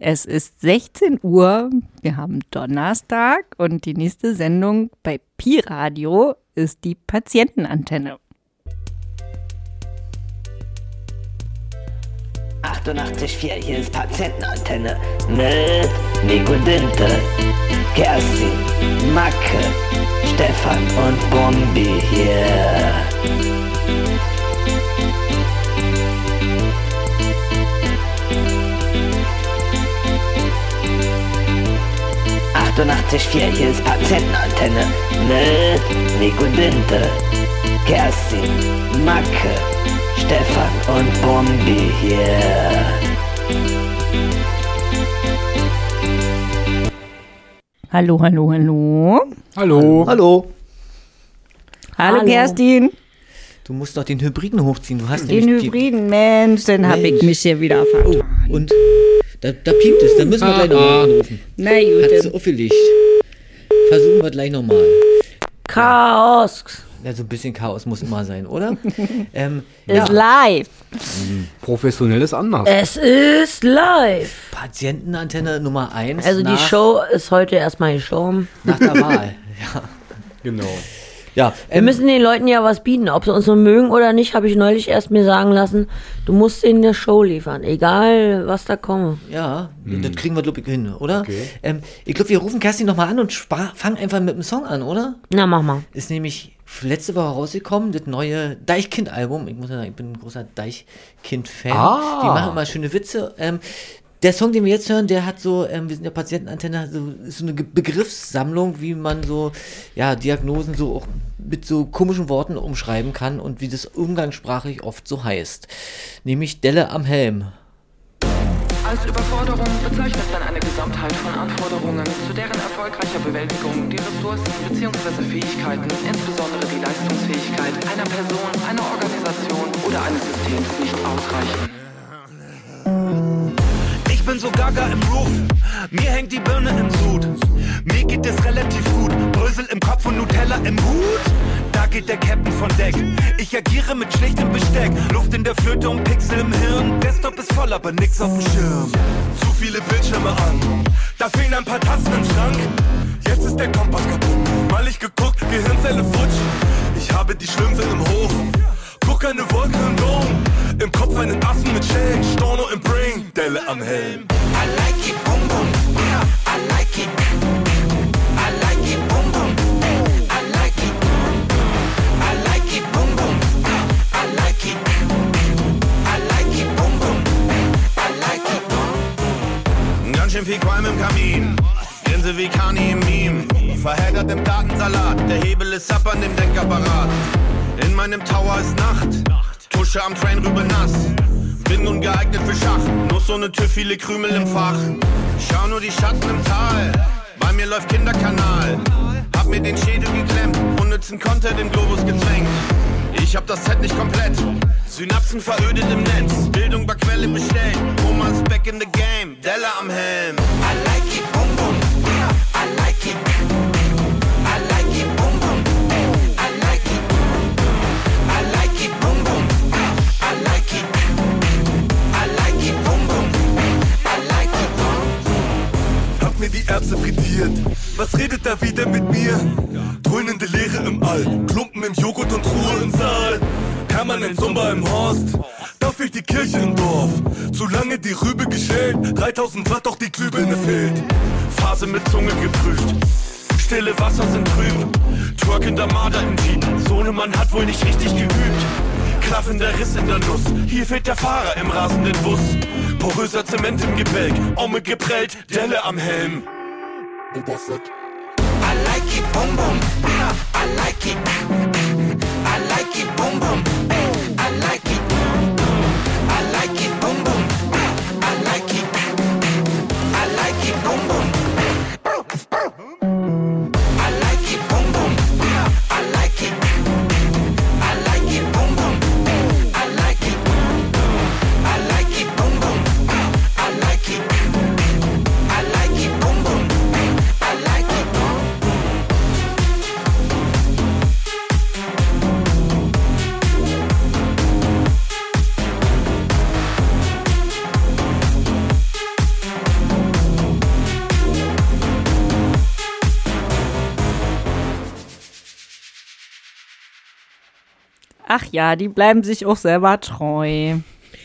Es ist 16 Uhr, wir haben Donnerstag und die nächste Sendung bei Pi Radio ist die Patientenantenne. 88,4, hier ist Patientenantenne mit Nico Dinte, Kerstin, Macke, Stefan und Bombi hier. 88,4, hier ist Patientenantenne mit Nico Dinte, Kerstin, Macke, Stefan und Bombi hier. Hallo, hallo, hallo. Hallo. Hallo. Hallo, Hallo. Kerstin. Du musst doch den Hybriden hochziehen. Du hast Den Hybriden, Mensch, dann habe ich mich hier wieder vertan. Und da, da piept es. Dann müssen wir gleich nochmal anrufen. Na Hat gut, es dann. aufgelegt. Versuchen wir gleich nochmal. Chaos. Ja, so ein bisschen Chaos muss immer sein, oder? ähm, ist live. Professionell ist anders. Es ist live. Patientenantenne Nummer 1 Also die nach, Show ist heute erstmal geschoben. nach der Wahl. ja, Genau. Ja Wir ähm, müssen den Leuten ja was bieten. Ob sie uns so mögen oder nicht, habe ich neulich erst mir sagen lassen. Du musst ihnen eine Show liefern. Egal, was da komme. ja das kriegen wir, glaube ich, hin, oder? Okay. Ähm, ich glaube, wir rufen Kerstin nochmal an und fangen einfach mit dem Song an, oder? Na, mach mal. ist nämlich letzte Woche rausgekommen, das neue Deichkind-Album. Ich muss ja sagen, ich bin ein großer Deichkind-Fan. Ah. Die machen immer schöne Witze. Ähm, der Song, den wir jetzt hören, der hat so, ähm, wir sind ja Patientenantenne, so, ist so eine Begriffssammlung, wie man so, ja, Diagnosen so auch mit so komischen Worten umschreiben kann und wie das umgangssprachlich oft so heißt. Nämlich Delle am Helm. Als Überforderung bezeichnet man eine Gesamtheit von Anforderungen, zu deren erfolgreicher Bewältigung die Ressourcen bzw. Fähigkeiten, insbesondere die Leistungsfähigkeit einer Person, einer Organisation oder eines Systems nicht ausreichen. Ich bin so gaga im Roof, mir hängt die Birne im Sud. Mir geht es relativ gut, Brösel im Kopf und Nutella im Hut. Da geht der Captain von Deck. Ich agiere mit schlechtem Besteck, Luft in der Flöte und Pixel im Hirn. Desktop ist voll, aber nix auf dem Schirm. Zu viele Bildschirme an, da fehlen ein paar Tasten im Schrank. Jetzt ist der Kompass kaputt, mal ich geguckt, Gehirnzelle futsch. Ich habe die Schwimmwelle im Hoch. Guck eine Wolke im Dom, im Kopf einen Affen mit Schellen, Storno im Brain, Delle am Helm. I like it, bum bum, yeah, I like it. I like it, bum bum, I like it. I like it, bum bum, I like it. I like it, bum bum, I like it. Ganz schön viel Qualm im Kamin, Grinse wie Kani im Meme, verheddert im Datensalat, der Hebel ist ab an dem Denkapparat. In meinem Tower ist Nacht, Tusche am Train rüber nass. Bin ungeeignet für Schach, nur so eine Tür, viele Krümel im Fach. Schau nur die Schatten im Tal, bei mir läuft Kinderkanal. Hab mir den Schädel geklemmt, unnützen Content im Globus gezwängt. Ich hab das Set nicht komplett, Synapsen verödet im Netz. Bildung bei Quelle bestellt, Thomas back in the game, Della am Helm. I like it, Erbse frittiert, was redet da wieder mit mir? Dröhnende Leere im All, Klumpen im Joghurt und Ruhe im Saal. Permanent Sumba im Horst, da fehlt die Kirche im Dorf. Zu lange die Rübe geschält, 3000 Watt, doch die Glühbirne fehlt. Phase mit Zunge geprüft. Stille Wasser sind trüb, twerkender Marder im Jeep. Sohnemann hat wohl nicht richtig geübt. Klaffender Riss in der Nuss, hier fehlt der Fahrer im rasenden Bus. Poröser Zement im Gebälk, Omme geprellt, Delle am Helm. I like it, bum bum, I like it. I like it, bum bum, Ach ja, die bleiben sich auch selber treu.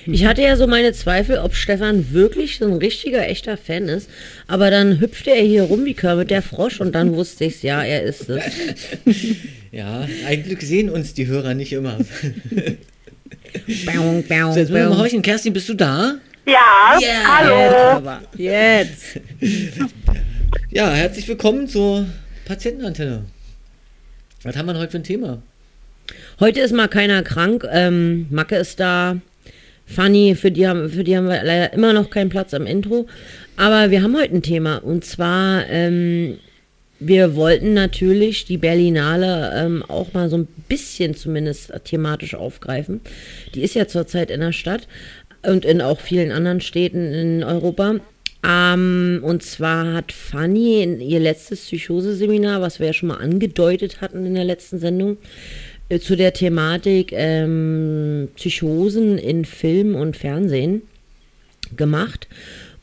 Ich hatte ja so meine Zweifel, ob Stefan wirklich so ein richtiger, echter Fan ist. Aber dann hüpfte er hier rum wie Kermit der Frosch und dann wusste ich's, ja, er ist es. Ja, ein Glück sehen uns die Hörer nicht immer. Baum, baum, So, jetzt müssen wir mal horchen. Kerstin, bist du da? Ja, hallo. Aber jetzt. Ja, herzlich willkommen zur Patientenantenne. Was haben wir denn heute für ein Thema? Heute ist mal keiner krank. Ähm, Macke ist da. Fanny, für die, haben, für die haben wir leider immer noch keinen Platz am Intro. Aber wir haben heute ein Thema. Und zwar, ähm, wir wollten natürlich die Berlinale ähm, auch mal so ein bisschen zumindest thematisch aufgreifen. Die ist ja zurzeit in der Stadt und in auch vielen anderen Städten in Europa. Ähm, und zwar hat Fanny in ihr letztes Psychose-Seminar, was wir ja schon mal angedeutet hatten in der letzten Sendung, zu der Thematik ähm, Psychosen in Film und Fernsehen gemacht.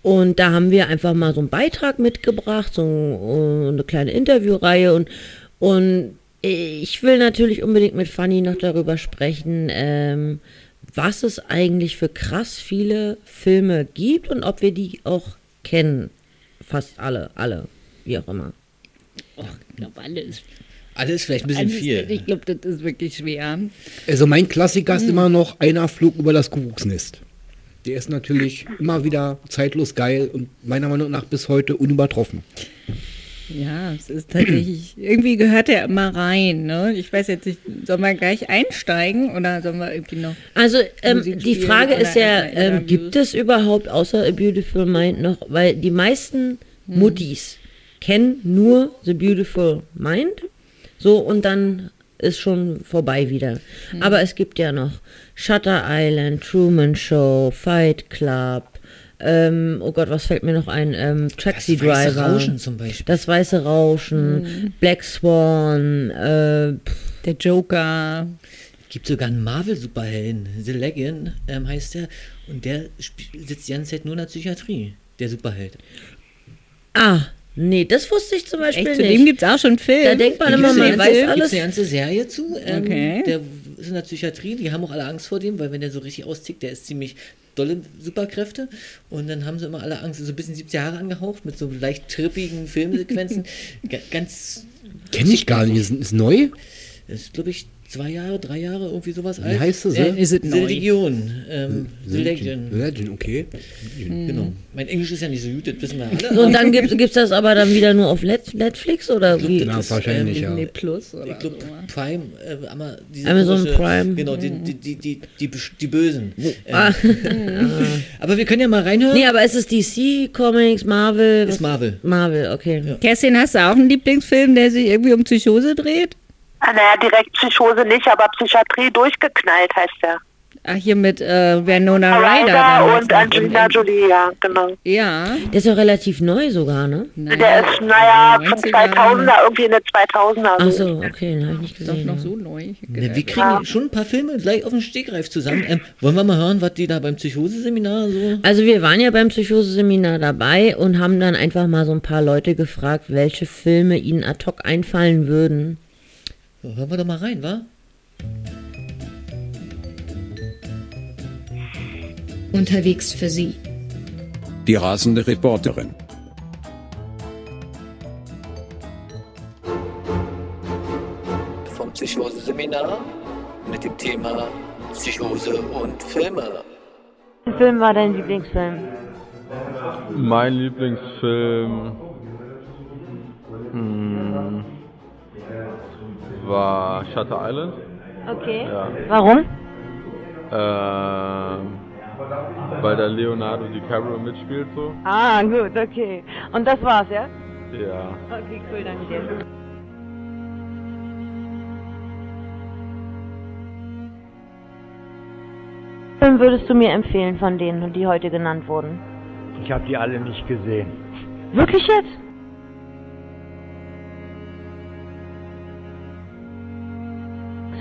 Und da haben wir einfach mal so einen Beitrag mitgebracht, so äh, eine kleine Interviewreihe und, und ich will natürlich unbedingt mit Fanny noch darüber sprechen, ähm, was es eigentlich für krass viele Filme gibt und ob wir die auch kennen. Fast alle, alle, wie auch immer. Ich glaube, alles. Alles vielleicht ein bisschen viel. Ich glaube, das ist wirklich schwer. Also mein Klassiker ist immer noch einer Flug über das Kuckucksnest. Der ist natürlich immer wieder zeitlos geil und meiner Meinung nach bis heute unübertroffen. Ja, es ist tatsächlich, irgendwie gehört der immer rein, ne? Ich weiß jetzt nicht, sollen wir gleich einsteigen oder sollen wir irgendwie noch? Also ähm, die Frage ist ja, ähm, Interviews? gibt es überhaupt außer A Beautiful Mind noch, weil die meisten Hm. Muttis kennen nur The Beautiful Mind, so und dann ist schon vorbei wieder. Hm. Aber es gibt ja noch Shutter Island, Truman Show, Fight Club, ähm, oh Gott, was fällt mir noch ein? Ähm, Taxi Das weiße Driver. Rauschen zum Beispiel. Das weiße Rauschen, Hm. Black Swan, äh, Der Joker. Gibt sogar einen Marvel-Superhelden. The Legend ähm, heißt der. Und der sitzt die ganze Zeit nur in der Psychiatrie. Der Superheld. ah, nee, das wusste ich zum Beispiel Echt, zu nicht. dem gibt es auch schon einen Film. Da denkt man immer, man weiß gibt's alles. eine ganze Serie zu. Ähm, Okay. Der ist in der Psychiatrie, die haben auch alle Angst vor dem, weil wenn der so richtig austickt, der ist ziemlich dolle Superkräfte. Und dann haben sie immer alle Angst, so ein bisschen 70 Jahre angehaucht, mit so leicht trippigen Filmsequenzen. Ga- ganz, Kenne ich gar nicht. Ist, ist neu? das ist glaube ich zwei Jahre, drei Jahre, irgendwie sowas Wie heißt das? Äh, ne? ist es The neu? Legion. Ähm, The Legion. Legend, okay. Genau. Mein Englisch ist ja nicht so gut, das wissen wir alle. Und dann gibt es das aber dann wieder nur auf Net Netflix oder wie? Na, ist, wahrscheinlich, ähm, ja. Nee, Plus oder Ich glaube, so. Prime, äh, aber diese Amazon komische- Prime. Genau, die, die, die, die, die, Besch- die Bösen. Ähm, Ah. aber wir können ja mal reinhören. nee, aber ist es DC, Comics, Marvel? ist was- Marvel. Marvel, okay. Kerstin, hast du auch einen Lieblingsfilm, der sich irgendwie um Psychose dreht? Ah, naja, direkt Psychose nicht, aber Psychiatrie durchgeknallt heißt der. Ach, hier mit äh, Winona Ryder. und noch. Angelina Jolie, ja, genau. Ja. Der ist doch relativ neu sogar, ne? Der ist, naja, von 90er. 2000er, irgendwie in den 2000er. Ach so. okay, den habe ich nicht Doch gesehen. noch ja. so neu. Ne, wir kriegen schon ein paar Filme gleich auf den Stegreif zusammen. Ähm, wollen wir mal hören, was die da beim Psychose-Seminar so. Also wir waren ja beim Psychose-Seminar dabei und haben dann einfach mal so ein paar Leute gefragt, welche Filme ihnen ad hoc einfallen würden. So, hören wir doch mal rein, wa? Unterwegs für Sie. Die rasende Reporterin. Vom Psychose-Seminar mit dem Thema Psychose und Filme. Welcher Film war dein Lieblingsfilm? Mein Lieblingsfilm hm, war Shutter Island. Okay. Ja. Warum? Ähm, weil da Leonardo DiCaprio mitspielt so. Ah, gut, okay. Und das war's, ja? Ja. Okay, cool, danke dir. Film würdest du mir empfehlen von denen, die heute genannt wurden? Ich habe die alle nicht gesehen. Wirklich jetzt?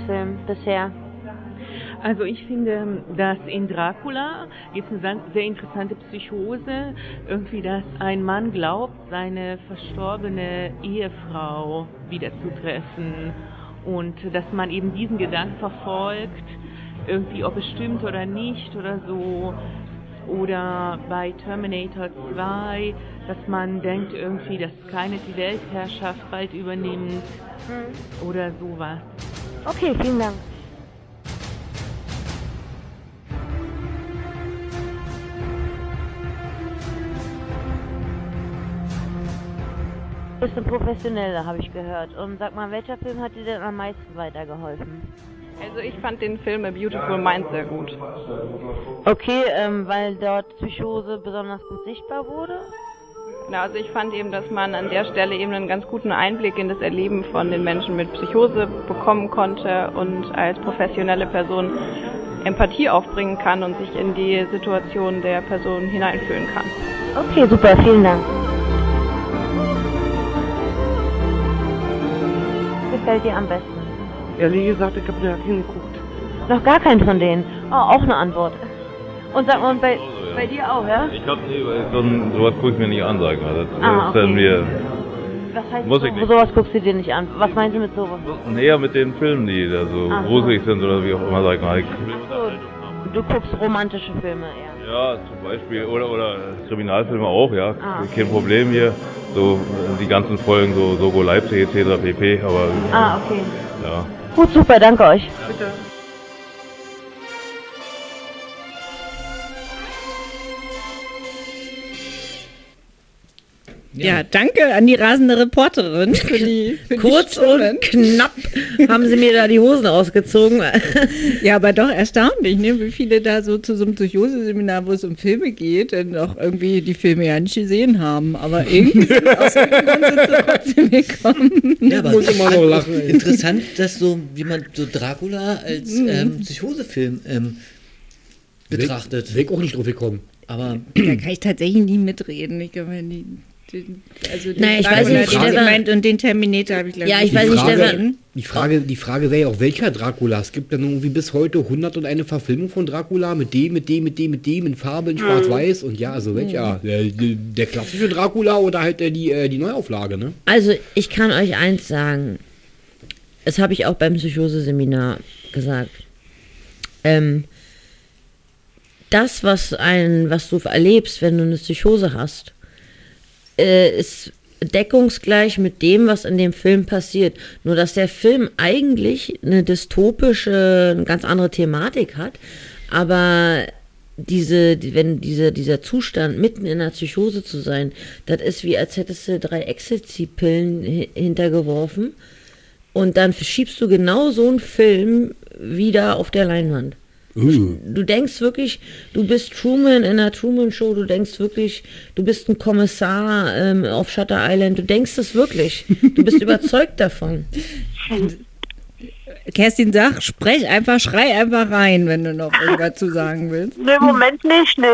Film bisher. Also ich finde, dass in Dracula gibt es eine sehr interessante Psychose, irgendwie, dass ein Mann glaubt, seine verstorbene Ehefrau wiederzutreffen und dass man eben diesen Gedanken verfolgt, irgendwie ob es stimmt oder nicht oder so. Oder bei Terminator 2, dass man denkt irgendwie, dass keine die Weltherrschaft bald übernimmt oder sowas. Okay, vielen Dank. Du bist ein Professioneller, habe ich gehört. Und sag mal, welcher Film hat dir denn am meisten weitergeholfen? Also ich fand den Film A Beautiful Mind sehr gut. Okay, ähm, weil dort Psychose besonders gut sichtbar wurde? Genau, also ich fand eben, dass man an der Stelle eben einen ganz guten Einblick in das Erleben von den Menschen mit Psychose bekommen konnte und als professionelle Person Empathie aufbringen kann und sich in die Situation der Person hineinfühlen kann. Okay, super, vielen Dank. Gefällt dir am besten? Ehrlich gesagt, ich habe da hingeguckt. Noch gar keinen von denen. Oh, auch eine Antwort. Und sag mal, bei, bei dir auch, ja? Ich hab nie, weil so, ein- sowas gucke ich mir nicht an, sag ich mal. Das, Ah, ist dann okay. mir Was heißt Muss ich so, nicht. sowas guckst du dir nicht an? Was meinst du mit sowas? näher mit den Filmen, die da so Ach so. gruselig sind oder wie auch immer, sag ich mal. Ich, So, du guckst romantische Filme eher. ja, zum Beispiel, oder, oder Kriminalfilme auch, ja. Ah, okay. Kein Problem hier. So die ganzen Folgen, so Sogo Leipzig etc. pp. Aber Ah, okay. ja. Gut, super, danke euch. Bitte. Ja, danke an die rasende Reporterin für die, für Kurz die und knapp haben sie mir da die Hosen ausgezogen. Ja, aber doch erstaunlich, ne? wie viele da so zu so einem Psychose-Seminar, wo es um Filme geht, dann auch irgendwie die Filme ja nicht gesehen haben. Aber irgendwie sind aus irgendeinem Grund sind sie trotzdem gekommen. Ja, aber Muss immer noch lachen, interessant, dass so jemand so Dracula als Mhm. ähm, Psychosefilm ähm, betrachtet. Ich auch nicht drauf gekommen. Aber Da kann ich tatsächlich nie mitreden. Ich glaube, die, den, also den Naja, ich weiß nicht, meint, und den Terminator habe ich glaube Ja, ich nicht weiß nicht, Stefan. Die Frage, die Frage wäre ja auch, welcher Dracula? Es gibt ja nun irgendwie bis heute 101 Verfilmung von Dracula mit dem, mit dem, mit dem, mit dem, in Farbe, in schwarz-weiß. Und ja, also welcher? Der, der klassische Dracula oder halt äh, die, äh, die Neuauflage, ne? Also, ich kann euch eins sagen. Das habe ich auch beim Psychose-Seminar gesagt. Ähm, das, was, ein, was du erlebst, wenn du eine Psychose hast, äh, ist deckungsgleich mit dem, was in dem Film passiert. Nur, dass der Film eigentlich eine dystopische, eine ganz andere Thematik hat, aber diese, die- wenn diese, dieser Zustand mitten in der Psychose zu sein, das ist wie als hättest du drei Ecstasy-Pillen hi- hintergeworfen und dann schiebst du genau so einen Film wieder auf der Leinwand. Du denkst wirklich, du bist Truman in der Truman Show, du denkst wirklich, du bist ein Kommissar ähm, auf Shutter Island, du denkst es wirklich. Du bist überzeugt davon. Kerstin, sag, sprech einfach, schrei einfach rein, wenn du noch irgendwas zu sagen willst. Nee, im Moment nicht, nee.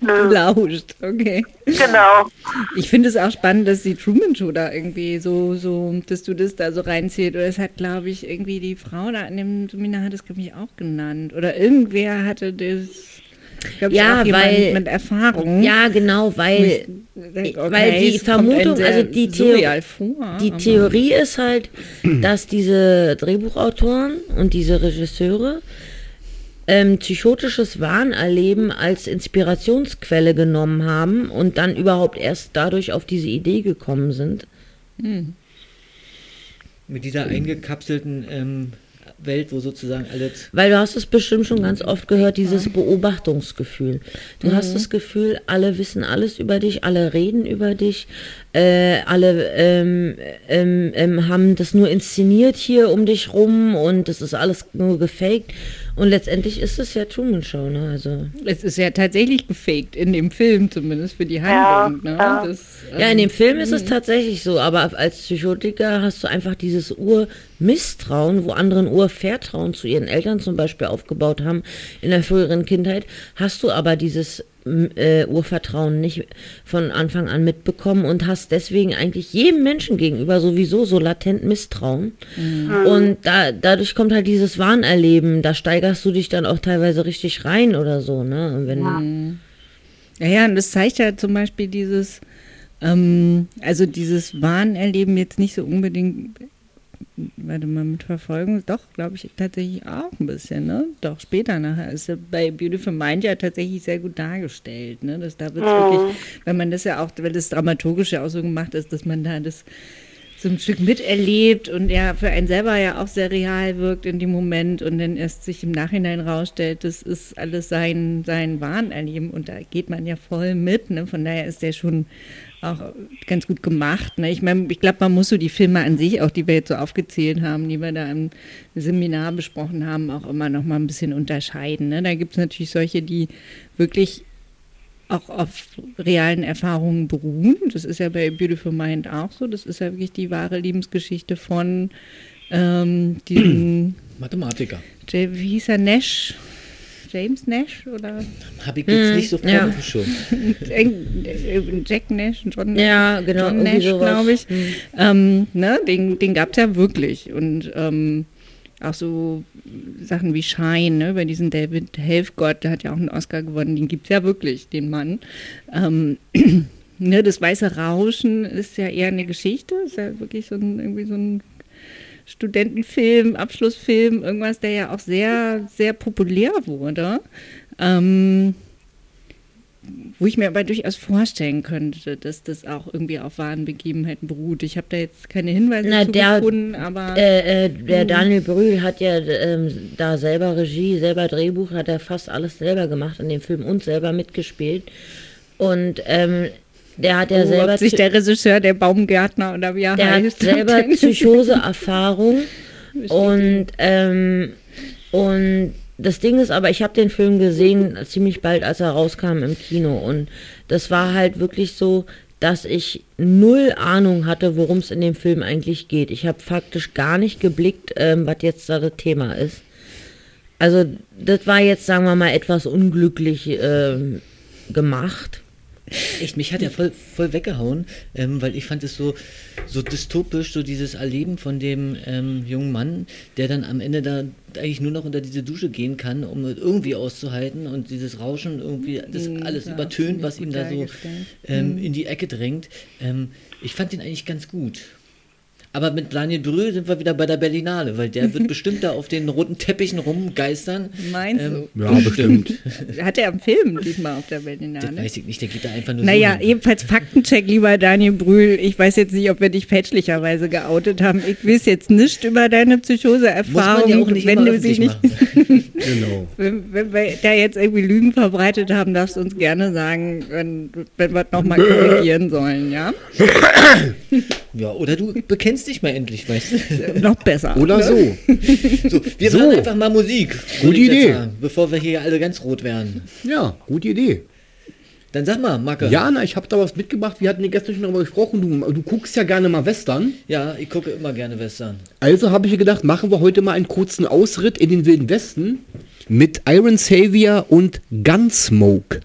Nö. Lauscht, okay. Genau. Ich finde es auch spannend, dass die Truman Show da irgendwie so, so, dass du das da so reinzählt. Oder es hat, glaube ich, irgendwie die Frau da an dem Seminar hat es, glaube ich, auch genannt. Oder irgendwer hatte das, glaube ich, Ja, weil- mit Erfahrung. Ja, genau, weil, Okay, weil die Vermutung, also die, surreal Theo vor, die Theorie ist halt, dass diese Drehbuchautoren und diese Regisseure ähm, psychotisches Wahnerleben als Inspirationsquelle genommen haben und dann überhaupt erst dadurch auf diese Idee gekommen sind. Hm. mit dieser eingekapselten ähm, Welt, wo sozusagen alles. Weil du hast es bestimmt schon ganz oft gehört, dieses Beobachtungsgefühl. Du Mhm. hast das Gefühl, alle wissen alles über dich, alle reden über dich, äh, alle ähm, ähm, ähm, haben das nur inszeniert hier um dich rum und das ist alles nur gefaked. Und letztendlich ist es ja Truman Show, ne? Also. Es ist ja tatsächlich gefaked, in dem Film zumindest für die Handlung. ne? ja. Das, Ja, in dem ähm, Film ist es mhm. tatsächlich so, aber als Psychotiker hast du einfach dieses Urmisstrauen, wo andere ein Urvertrauen zu ihren Eltern zum Beispiel aufgebaut haben in der früheren Kindheit, hast du aber dieses äh, Urvertrauen nicht von Anfang an mitbekommen und hast deswegen eigentlich jedem Menschen gegenüber sowieso so latent Misstrauen. Mhm. Und da, dadurch kommt halt dieses Wahnerleben, da steigerst du dich dann auch teilweise richtig rein oder so, ne? Und Wenn, Mhm. Ja, ja, und das zeigt ja zum Beispiel dieses, ähm, also dieses Wahnerleben jetzt nicht so unbedingt warte mal, mit Verfolgung, doch, glaube ich, tatsächlich auch ein bisschen, ne? Doch, später nachher ist ja bei Beautiful Mind ja tatsächlich sehr gut dargestellt, ne? Dass da wird Mhm. wirklich, wenn man das ja auch, weil das dramaturgisch ja auch so gemacht ist, dass man da das so ein Stück miterlebt und ja für einen selber ja auch sehr real wirkt in dem Moment und dann erst sich im Nachhinein rausstellt, das ist alles sein, sein Wahnerleben und da geht man ja voll mit, ne? Von daher ist der schon auch ganz gut gemacht. Ne? Ich meine, ich glaube, man muss so die Filme an sich, auch die wir jetzt so aufgezählt haben, die wir da im Seminar besprochen haben, auch immer noch mal ein bisschen unterscheiden. Ne? Da gibt es natürlich solche, die wirklich auch auf realen Erfahrungen beruhen. Das ist ja bei Beautiful Mind auch so. Das ist ja wirklich die wahre Lebensgeschichte von ähm, diesem Mathematiker. Wie hieß er, Nash? James Nash oder? Habe ich jetzt Hm, nicht so vor ja. dem Schirm. Jack Nash, John Ja, genau, John Nash, glaube ich. Hm. Ähm, ne, den den gab es ja wirklich. Und ähm, auch so Sachen wie Shine, ne, über diesen David Helfgott, der hat ja auch einen Oscar gewonnen, den gibt es ja wirklich, den Mann. Ähm, ne, das weiße Rauschen ist ja eher eine Geschichte, ist ja wirklich so ein, irgendwie so ein Studentenfilm, Abschlussfilm, irgendwas, der ja auch sehr, sehr populär wurde. Ähm, wo ich mir aber durchaus vorstellen könnte, dass das auch irgendwie auf wahren Begebenheiten beruht. Ich habe da jetzt keine Hinweise Na, der, gefunden, aber äh, äh, der Mhm. Daniel Brühl hat ja ähm, da selber Regie, selber Drehbuch, hat er fast alles selber gemacht in dem Film und selber mitgespielt. Und ähm, der hat ja Oh, selber sich der Regisseur, der Baumgärtner oder wie er der hat heißt, selber ob der- Psychose-Erfahrung und ähm, und das Ding ist aber, ich habe den Film gesehen ziemlich bald, als er rauskam im Kino und das war halt wirklich so, dass ich null Ahnung hatte, worum es in dem Film eigentlich geht. Ich habe faktisch gar nicht geblickt, ähm, was jetzt da das Thema ist. Also das war jetzt, sagen wir mal, etwas unglücklich ähm, gemacht. Echt, mich hat er voll, voll weggehauen, ähm, weil ich fand es so, so dystopisch, so dieses Erleben von dem ähm, jungen Mann, der dann am Ende da eigentlich nur noch unter diese Dusche gehen kann, um irgendwie auszuhalten und dieses Rauschen irgendwie das Mhm, alles ja, übertönt, was ihm da so ähm, Mhm. in die Ecke drängt. Ähm, ich fand den eigentlich ganz gut. Aber mit Daniel Brühl sind wir wieder bei der Berlinale, weil der wird bestimmt da auf den roten Teppichen rumgeistern. Meinst Ähm, du? Ja, bestimmt. Hat er im Film diesmal auf der Das Berlinale? weiß ich nicht, der geht da einfach nur Naja, so jedenfalls Faktencheck, lieber Daniel Brühl. Ich weiß jetzt nicht, ob wir dich fälschlicherweise geoutet haben. Ich weiß jetzt nicht über deine Psychose-Erfahrung. Ja wenn immer du sie nicht, Genau. wenn, wenn wir da jetzt irgendwie Lügen verbreitet haben, darfst du uns gerne sagen, wenn, wenn wir nochmal korrigieren sollen, ja? Ja, oder du bekennst dich mal endlich, weißt du? Noch besser. Oder ne? so. So, wir So. machen einfach mal Musik. Gute Idee. sagen, bevor wir hier alle ganz rot werden. Ja, gute Idee. Dann sag mal, Macke. Ja, na, ich habe da was mitgebracht. Wir hatten ja gestern schon darüber gesprochen. Du, du guckst ja gerne mal Western. Ja, ich gucke immer gerne Western. Also habe ich mir gedacht, machen wir heute mal einen kurzen Ausritt in den Wilden Westen mit Iron Savior und. Gunsmoke.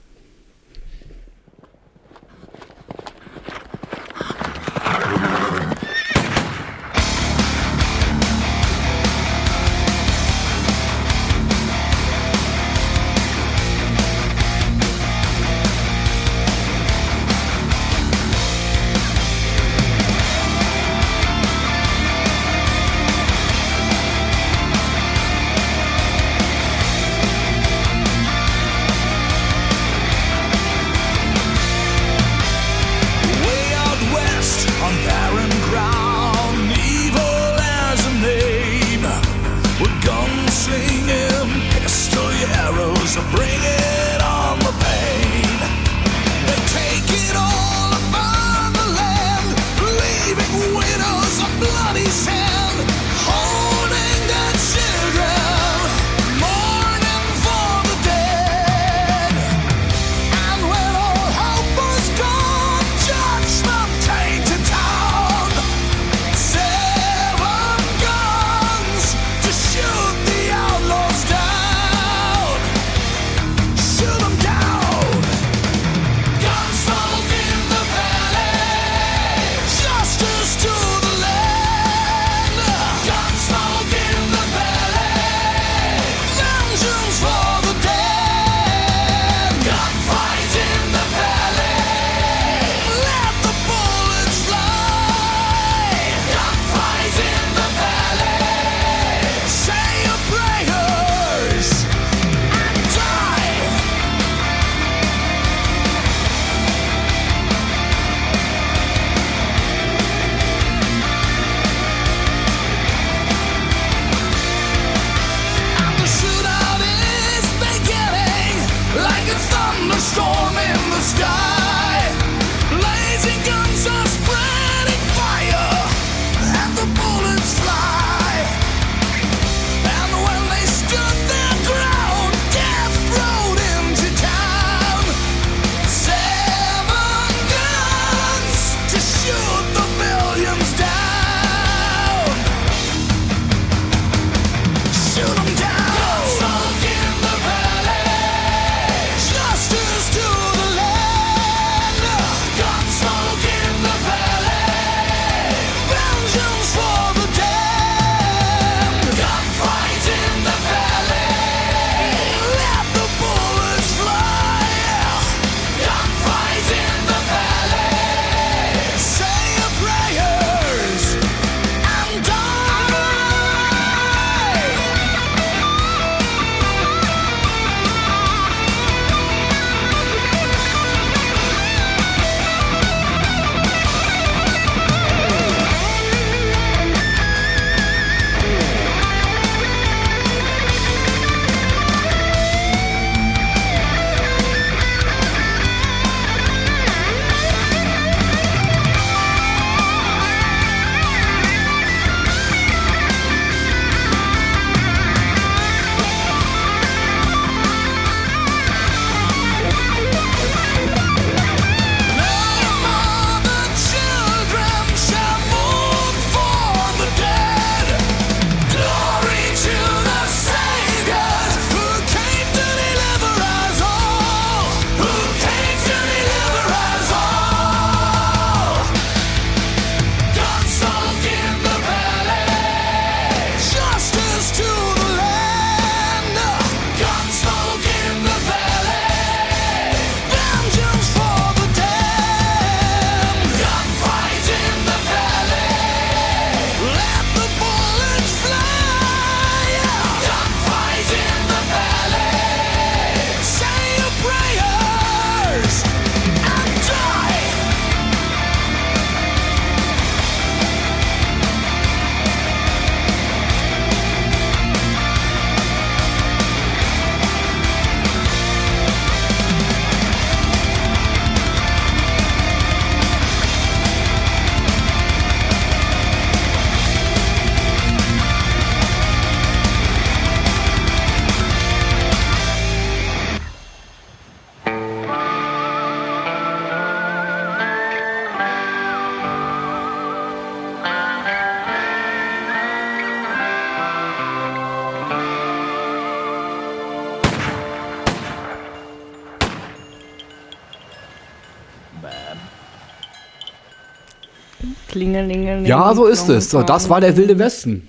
Ja, so ist es. So, das war der wilde Westen.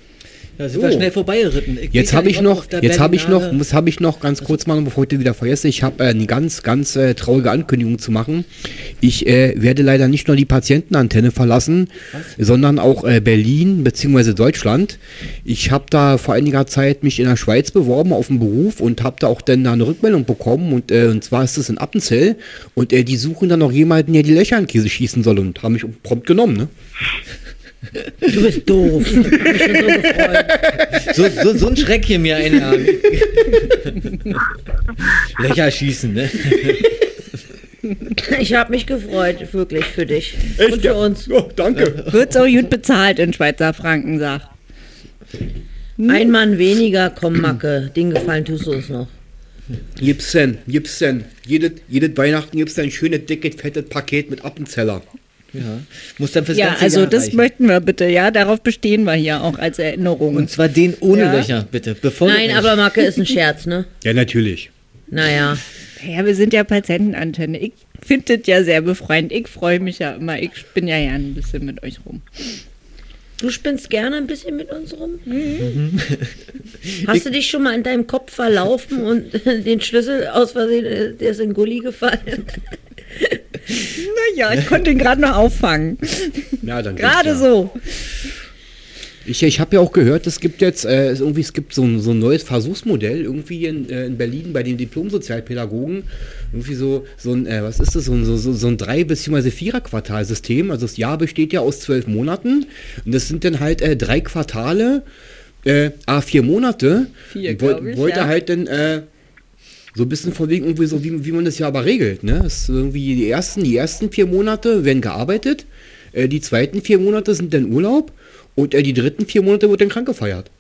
Da sind wir schnell vorbeigeritten. Ich Jetzt habe ich noch, jetzt habe ich noch, muss habe ich noch ganz kurz mal, bevor ich das wieder vergesse, ich habe äh, eine ganz, ganz äh, traurige Ankündigung zu machen. Ich äh, werde leider nicht nur die Patientenantenne verlassen, sondern auch äh, Berlin bzw. Deutschland. Ich habe da vor einiger Zeit mich in der Schweiz beworben auf einen Beruf und habe da auch dann da eine Rückmeldung bekommen und, äh, und zwar ist es in Appenzell und äh, die suchen dann noch jemanden, der die Löcher in Käse schießen soll und haben mich prompt genommen, ne? Du bist doof. Ich bin so gefreut. So, so, ein Schreck hier mir einjagen. Löcher schießen, ne? Ich habe mich gefreut, wirklich für dich. Und für uns. Oh, danke. Wird so gut bezahlt in Schweizer Franken, sag. Ein Mann weniger, komm Macke. Den Gefallen tust du uns noch. Gibt's denn, gibt's denn. Jedes, jedes Weihnachten gibt's ein schönes, dickes, fettes Paket mit Appenzeller. Ja. Muss dann fürs Ja, ganze also Jahr das reichen. möchten wir bitte, ja. Darauf bestehen wir hier auch als Erinnerung. Und zwar den ohne Ja. Löcher, bitte. Bevor Nein, aber Macke ist ein Scherz, ne? Ja, natürlich. Naja. Ja, wir sind ja Patientenantenne. Ich finde das ja sehr befreiend. Ich freue mich ja immer. Ich bin ja ja ein bisschen mit euch rum. Du spinnst gerne ein bisschen mit uns rum? Hast du dich schon mal in deinem Kopf verlaufen und den Schlüssel aus Versehen, äh, der ist in Gully gefallen? Naja, ich konnte ihn gerade noch auffangen. Ja, dann Gerade so. Ich, ich habe ja auch gehört, es gibt jetzt äh, irgendwie, es gibt so ein, so ein neues Versuchsmodell irgendwie in, äh, in Berlin bei den Diplomsozialpädagogen. Irgendwie so, so ein, äh, was ist das, so ein, so, so, ein drei- bzw. Vierer-Quartalsystem. Also das Jahr besteht ja aus zwölf Monaten und das sind dann halt äh, drei Quartale, äh, a vier Monate. Vier, Und woll- glaub ich, wollte ja. halt dann äh, so ein bisschen von wegen irgendwie so, wie, wie man das ja aber regelt. Ne? Das ist irgendwie die ersten, die ersten vier Monate werden gearbeitet, äh, die zweiten vier Monate sind dann Urlaub und äh, die dritten vier Monate wird dann krank gefeiert.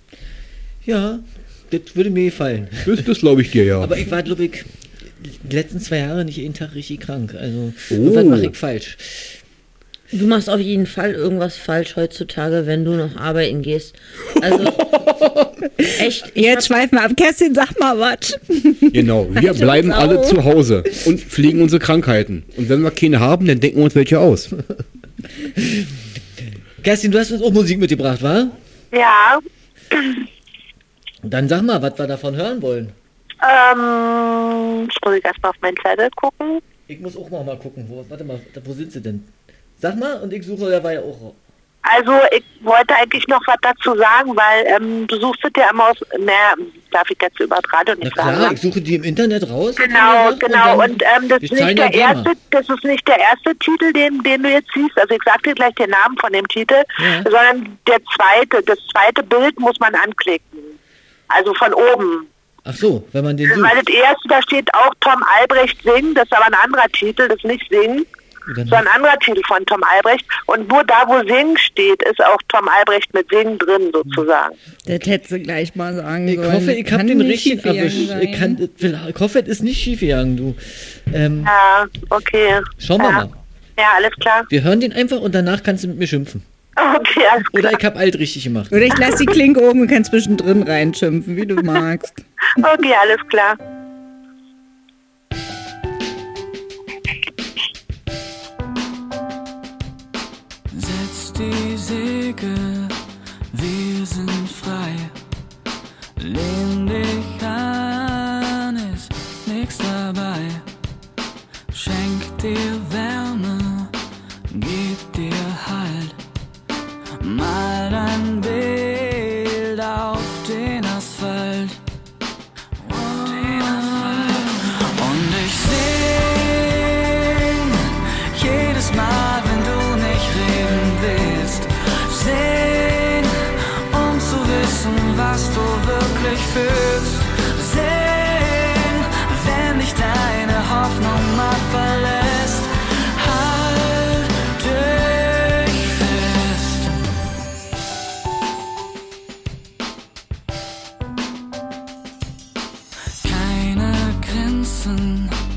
Ja, das würde mir gefallen. Das, das glaube ich dir, ja. Aber ich war, glaube ich, die letzten zwei Jahre nicht jeden Tag richtig krank. Also, Oh. irgendwas mache ich falsch. Du machst auf jeden Fall irgendwas falsch heutzutage, wenn du noch arbeiten gehst. Also, echt. Jetzt schweifen wir ab. Kerstin, sag mal was. Genau, wir bleiben alle zu Hause und pflegen unsere Krankheiten. Und wenn wir keine haben, dann denken wir uns welche aus. Kerstin, du hast uns auch Musik mitgebracht, wa? Ja, Dann sag mal, was wir davon hören wollen. ähm, ich muss erstmal auf meinen Zettel gucken. Ich muss auch mal, mal gucken. Wo, warte mal, wo sind sie denn? Sag mal und ich suche dabei auch. Also ich wollte eigentlich noch was dazu sagen, weil ähm, du suchst es ja immer aus, naja, darf ich jetzt über das Radio Na nicht klar, sagen. ich suche die im Internet raus. Genau, genau. Und, ähm, das, ist nicht der erste, das ist nicht der erste Titel, den, den du jetzt siehst. Also ich sag dir gleich den Namen von dem Titel, Ja. sondern der zweite, das zweite Bild muss man anklicken. Also von oben. Ach so, wenn man den sucht. Weil das erste, da steht auch Tom Albrecht singen, das ist aber ein anderer Titel, das ist nicht singen, Sondern ein anderer Titel von Tom Albrecht. Und nur da, wo singen steht, ist auch Tom Albrecht mit singen drin sozusagen. Das hättest du gleich mal sagen Ich sollen. hoffe, ich habe Kann den richtig erwischt. Ich, kann, ich hoffe, es ist nicht schiefgegangen, du. Ähm, Ja, okay. Schauen wir ja. mal. Ja, alles klar. Wir hören den einfach und danach kannst du mit mir schimpfen. Okay, alles Oder ich habe alt richtig gemacht. Oder ich lasse die Klinke oben und kann zwischendrin reinschimpfen, wie du magst. Okay, alles klar. listen.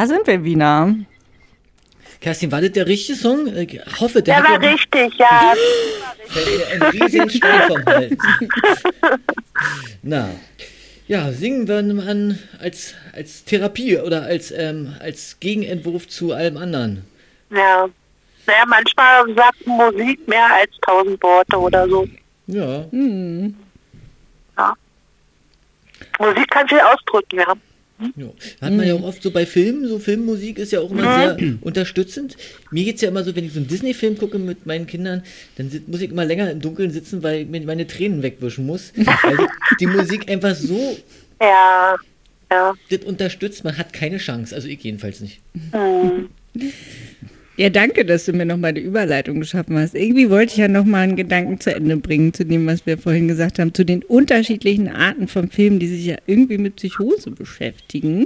Da sind wir, Wiener. Kerstin, war das der richtige Song? Ich hoffe, der, Der hat war ja- richtig, ja. Fällt ein riesen Stein vom Hals. Na, ja, singen wir an als, als Therapie oder als, ähm, als Gegenentwurf zu allem anderen. Ja. Naja, manchmal sagt Musik mehr als tausend Worte oder so. Ja. Ja. Musik kann viel ausdrücken, ja. Ja. Hat man ja auch oft so bei Filmen, so Filmmusik ist ja auch immer Mhm. sehr unterstützend. Mir geht es ja immer so, wenn ich so einen Disney-Film gucke mit meinen Kindern, dann muss ich immer länger im Dunkeln sitzen, weil ich mir meine Tränen wegwischen muss. weil die, Musik einfach so Ja, ja. das unterstützt, man hat keine Chance. Also ich jedenfalls nicht. Hm. Ja, danke, dass du mir nochmal die Überleitung geschaffen hast. Irgendwie wollte ich ja nochmal einen Gedanken zu Ende bringen, zu dem, was wir vorhin gesagt haben, zu den unterschiedlichen Arten von Filmen, die sich ja irgendwie mit Psychose beschäftigen.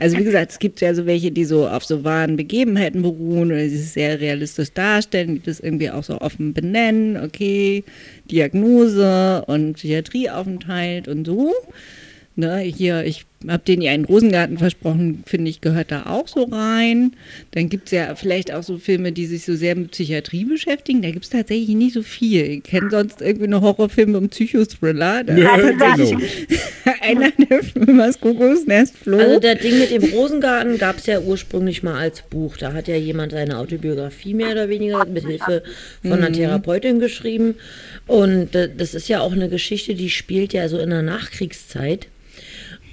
Also wie gesagt, es gibt ja so welche, die so auf so wahren Begebenheiten beruhen oder die es sehr realistisch darstellen, die das irgendwie auch so offen benennen, okay, Diagnose und Psychiatrieaufenthalt und so. Ne, hier, ich habe denen ja einen Rosengarten versprochen, finde ich, gehört da auch so rein. Dann gibt es ja vielleicht auch so Filme, die sich so sehr mit Psychiatrie beschäftigen. Da gibt es tatsächlich nicht so viel. Ich kenne sonst irgendwie nur Horrorfilme und Psychothriller. Da Ja, ist tatsächlich einer der Filme aus Kokosnest Flo. Also der Ding mit dem Rosengarten gab es ja ursprünglich mal als Buch. Da hat ja jemand seine Autobiografie mehr oder weniger mit Hilfe von einer Mhm. Therapeutin geschrieben. Und äh, das ist ja auch eine Geschichte, die spielt ja so in der Nachkriegszeit.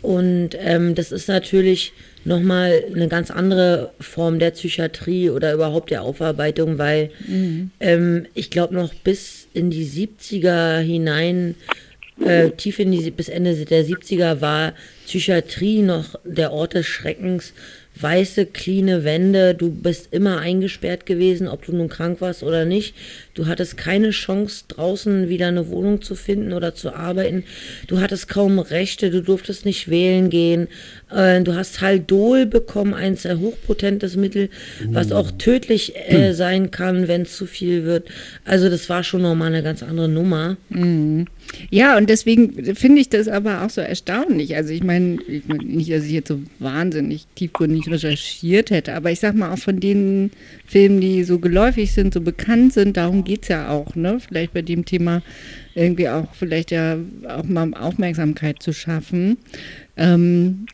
Und ähm, das ist natürlich nochmal eine ganz andere Form der Psychiatrie oder überhaupt der Aufarbeitung, weil Mhm. ähm, ich glaube noch bis in die 70er hinein, äh, tief in die, bis Ende der 70er war Psychiatrie noch der Ort des Schreckens. Weiße, cleane Wände, du bist immer eingesperrt gewesen, ob du nun krank warst oder nicht. Du hattest keine Chance, draußen wieder eine Wohnung zu finden oder zu arbeiten. Du hattest kaum Rechte, du durftest nicht wählen gehen. Äh, du hast Haldol bekommen, ein sehr hochpotentes Mittel, was auch tödlich äh, sein kann, wenn es zu viel wird. Also das war schon nochmal eine ganz andere Nummer. Mhm. Ja, und deswegen finde ich das aber auch so erstaunlich. Also ich meine, ich mein, nicht, dass ich jetzt so wahnsinnig tiefgründig recherchiert hätte, aber ich sag mal auch von den Filmen, die so geläufig sind, so bekannt sind, darum geht es ja auch, ne? Vielleicht bei dem Thema irgendwie auch vielleicht ja auch mal Aufmerksamkeit zu schaffen. Ähm,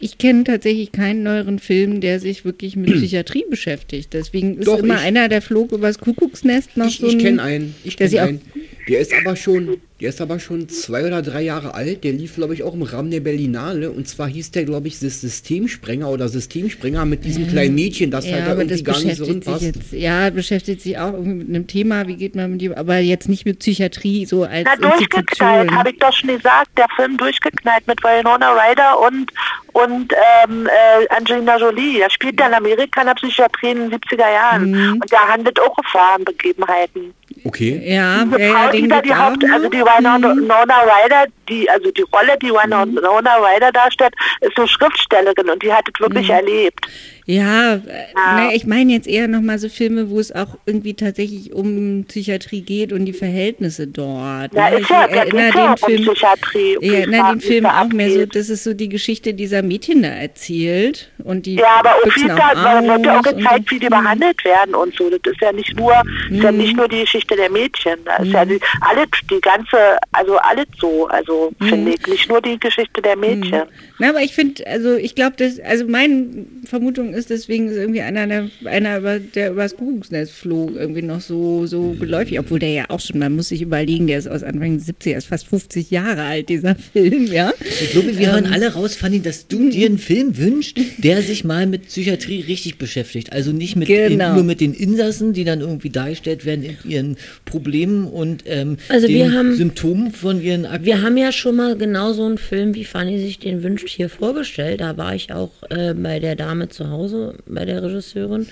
ich kenne tatsächlich keinen neueren Film, der sich wirklich mit Psychiatrie beschäftigt. Deswegen ist Doch, immer ich- einer, der flog übers Kuckucksnest noch Ich- so ich ein- kenn einen. Ich der kenn sich auch- einen. Der ist aber schon, der ist aber schon zwei oder drei Jahre alt. Der lief, glaube ich, auch im Rahmen der Berlinale. Und zwar hieß der, glaube ich, das Systemsprenger oder Systemsprenger mit diesem kleinen Mädchen, das halt da aber irgendwie gar nicht so hinpasst. jetzt, ja, beschäftigt sich auch irgendwie mit einem Thema, wie geht man mit dem, aber jetzt nicht mit Psychiatrie, so als Na, durchgeknallt, Institution. habe ich doch schon gesagt. Der Film durchgeknallt mit Winona Ryder und, und ähm, äh, Angelina Jolie. Der spielt ja in Amerika in der Psychiatrie in den 70er Jahren. Mhm. Und der handelt auch auf wahren Begebenheiten. Okay. Ja, Diese ja, die da die Haupt, also die Winona Ryder, die, also die Rolle, die Winona Ryder darstellt, ist eine Schriftstellerin und die hat es wirklich Mhm. erlebt. Ja, äh, ne, ich meine jetzt eher nochmal so Filme, wo es auch irgendwie tatsächlich um Psychiatrie geht und die Verhältnisse dort. Ja, ne? ist ja, erinnere ja auch um Psychiatrie. Ja, wie erinnere den Film auch mehr so, das ist so die Geschichte dieser Mädchen da erzählt. Und die Ja, aber aus wird ja auch gezeigt, wie die behandelt werden und so. Das ist ja nicht nur, ist ja nicht nur die Geschichte der Mädchen. Das ist ja die, alles, die ganze, also alles so, also finde ich, nicht nur die Geschichte der Mädchen. Na, aber ich finde, also ich glaube, dass, also meine Vermutung ist, deswegen ist irgendwie einer, der, einer über, der übers Kuckucksnest flog, irgendwie noch so, so geläufig, obwohl der ja auch schon, man muss sich überlegen, der ist aus Anfang der 70er, ist fast 50 Jahre alt, dieser Film, ja. Ich glaube, wir hören Ähm, alle raus, Fanny, dass du dir einen Film wünschst, der sich mal mit Psychiatrie richtig beschäftigt. Also nicht mit Genau. in, nur mit den Insassen, die dann irgendwie dargestellt werden in ihren Problemen und ähm, Also den wir haben- Symptomen von ihren Ak Wir haben ja schon mal genau so einen Film, wie Fanny sich den wünscht, hier vorgestellt. Da war ich auch äh, bei der Dame zu Hause, bei der Regisseurin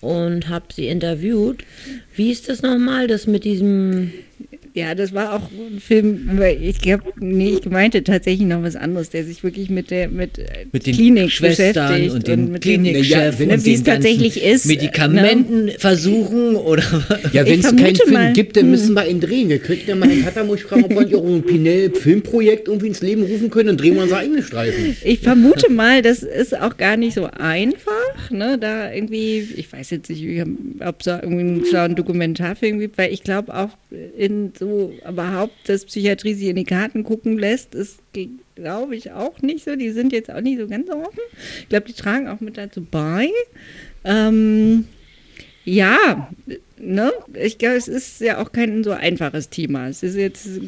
und habe sie interviewt. Wie ist das nochmal, das mit diesem... Ja, das war auch ein Film, weil ich glaube, nee, ich meinte tatsächlich noch was anderes, der sich wirklich mit der mit, äh, mit den Klinik Schwestern beschäftigt und den mit dem- Klinikchef ne, und wie den es tatsächlich ist. Medikamenten versuchen oder Ja, wenn es keinen Film mal- gibt, dann müssen wir ihn drehen. Wir könnten ja mal einen Tatamusch fragen, ob wir ein Pinell-Filmprojekt irgendwie ins Leben rufen können, dann drehen wir unser eigenes Streifen. Ich vermute mal, das ist auch gar nicht so einfach, ne, da irgendwie, ich weiß jetzt nicht, ob es da irgendwie einen schlauen Dokumentarfilm gibt, weil ich glaube auch in so überhaupt, dass Psychiatrie sich in die Karten gucken lässt, ist glaube ich auch nicht so. Die sind jetzt auch nicht so ganz offen. Ich glaube, die tragen auch mit dazu bei. Ähm, ja, ne? Ich glaube, es ist ja auch kein so einfaches Thema. Es ist jetzt sehr,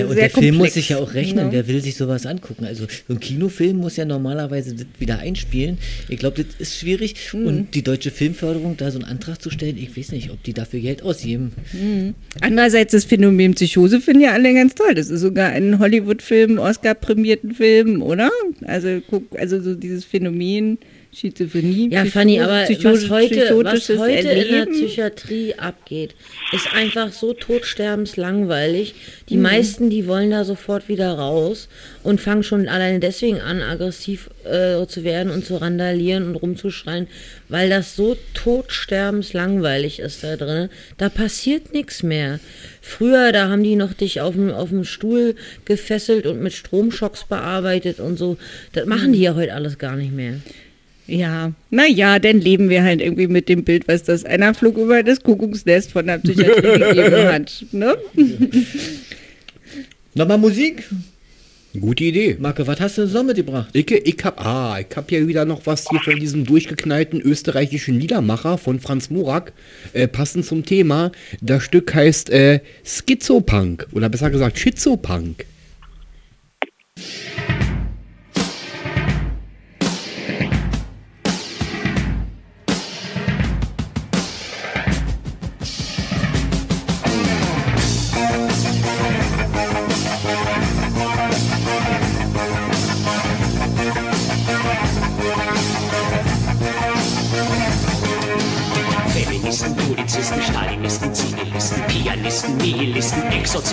Ja, und sehr der Film muss komplex, sich ja auch rechnen. ne? Wer will sich sowas angucken? Also so ein Kinofilm muss ja normalerweise wieder einspielen. Ich glaube, das ist schwierig. Mhm. Und die deutsche Filmförderung, da so einen Antrag zu stellen, ich weiß nicht, ob die dafür Geld ausgeben. Mhm. Andererseits das Phänomen Psychose finden ja alle ganz toll. Das ist sogar ein Hollywood-Film, Oscar-prämierten Film, oder? Also guck, also so dieses Phänomen Schizophrenie. Ja, Fanny, aber was heute, was heute in der. Psychiatrie abgeht, ist einfach so todsterbenslangweilig. Die Mhm. meisten, die wollen da sofort wieder raus und fangen schon alleine deswegen an, aggressiv äh, zu werden und zu randalieren und rumzuschreien, weil das so todsterbenslangweilig ist da drin. Da passiert nichts mehr. Früher, da haben die noch dich auf dem, auf dem Stuhl gefesselt und mit Stromschocks bearbeitet und so. Das machen die ja heute alles gar nicht mehr. Ja, naja, dann leben wir halt irgendwie mit dem Bild, was das einer Flug über das Kuckucksnest von der Psychiatrie gegeben hat. Ne? Nochmal Musik? Gute Idee. Marke, was hast du so mitgebracht? Ich, ich hab, ah, ich hab ja wieder noch was hier von diesem durchgeknallten österreichischen Liedermacher von Franz Morak, äh, passend zum Thema. Das Stück heißt äh, Schizopunk oder besser gesagt Schizopunk.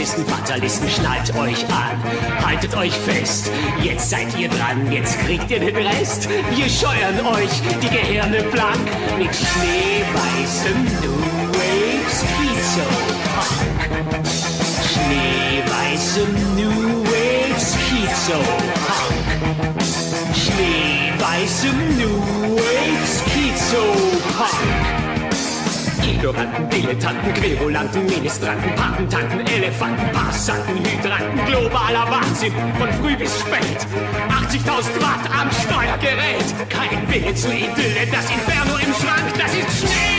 Exorzisten, Fatalisten, schnallt euch an, haltet euch fest, jetzt seid ihr dran, jetzt kriegt ihr den Rest. Wir scheuern euch die Gehirne blank mit schneeweißem New Wave Schizo. Schneeweißem New Wave Schizo. Schneeweißem New Wave Schizo. Ignoranten, Dilettanten, Querulanten, Ministranten, Patentanten, Elefanten, Passanten, Hydranten, globaler Wahnsinn, von früh bis spät. 80.000 Watt am Steuergerät, kein Wille zur Idylle, das Inferno im Schrank, das ist schneeweißer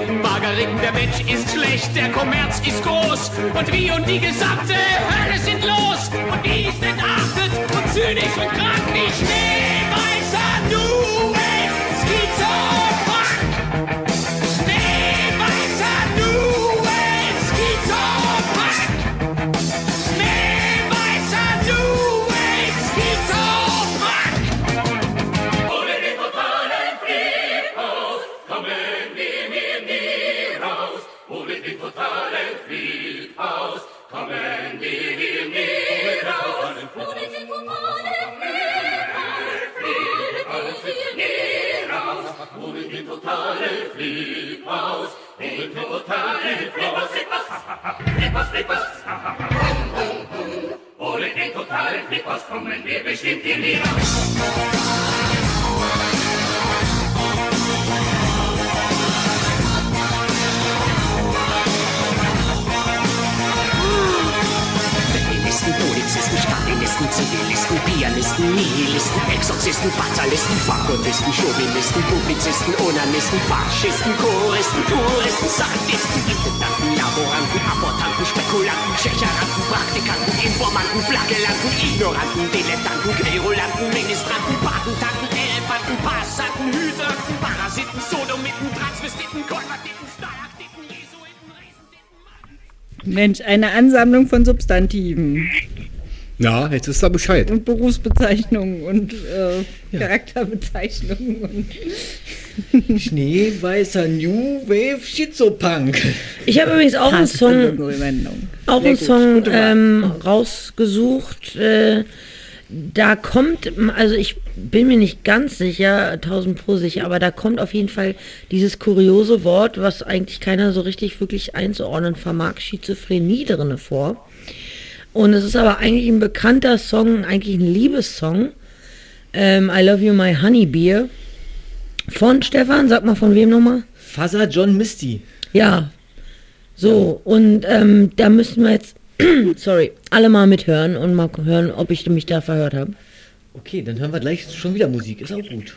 Riesentitten, Margariten. Der Mensch ist schlecht, der Kommerz ist groß. Und wie und die gesamte Hölle sind los. Und die ist entartet und zynisch und krank. Nicht Schneeweißer, totalen Friedhaus. Friedhaus, Friedhaus. Ohne den totalen Friedhaus kommen wir bestimmt hier raus. Polizisten, Stalinisten, Zivilisten, Pianisten, Nihilisten, Exorzisten, Fatalisten, Fachkundisten, Chauvinisten, Publizisten, Onanisten, Faschisten, Choristen, Touristen, Sadisten, Intendanten, Laboranten, Abortanten, Spekulanten, Schächeranten, Praktikanten, Informanten, Flagellanten, Ignoranten, Dilettanten, Querulanten, Ministranten, Patentanten, Elefanten, Passanten, Hydranten, Parasiten, Sodomiten, Transvestiten, Konvertiten, Stalaktiten, Jesuiten, Mensch, eine Ansammlung von Substantiven Na, jetzt ist da Bescheid. und Berufsbezeichnungen und äh, Charakterbezeichnungen und Schneeweißer New Wave Schizopunk. Ich habe übrigens auch einen Song, auch einen. Song ähm, rausgesucht. Äh, da kommt, also ich bin mir nicht ganz sicher, 1000 pro sicher, aber da kommt auf jeden Fall dieses kuriose Wort, was eigentlich keiner so richtig wirklich einzuordnen vermag, Schizophrenie drinne vor. Und es ist aber eigentlich ein bekannter Song, eigentlich ein Liebessong. Ähm, I Love You My Honey Beer. Von Stefan, sag mal von wem nochmal? Father John Misty. Ja. So, und ähm, da müssen wir jetzt, sorry, alle mal mithören und mal hören, ob ich mich da verhört habe. Okay, dann hören wir gleich schon wieder Musik. Ist auch gut.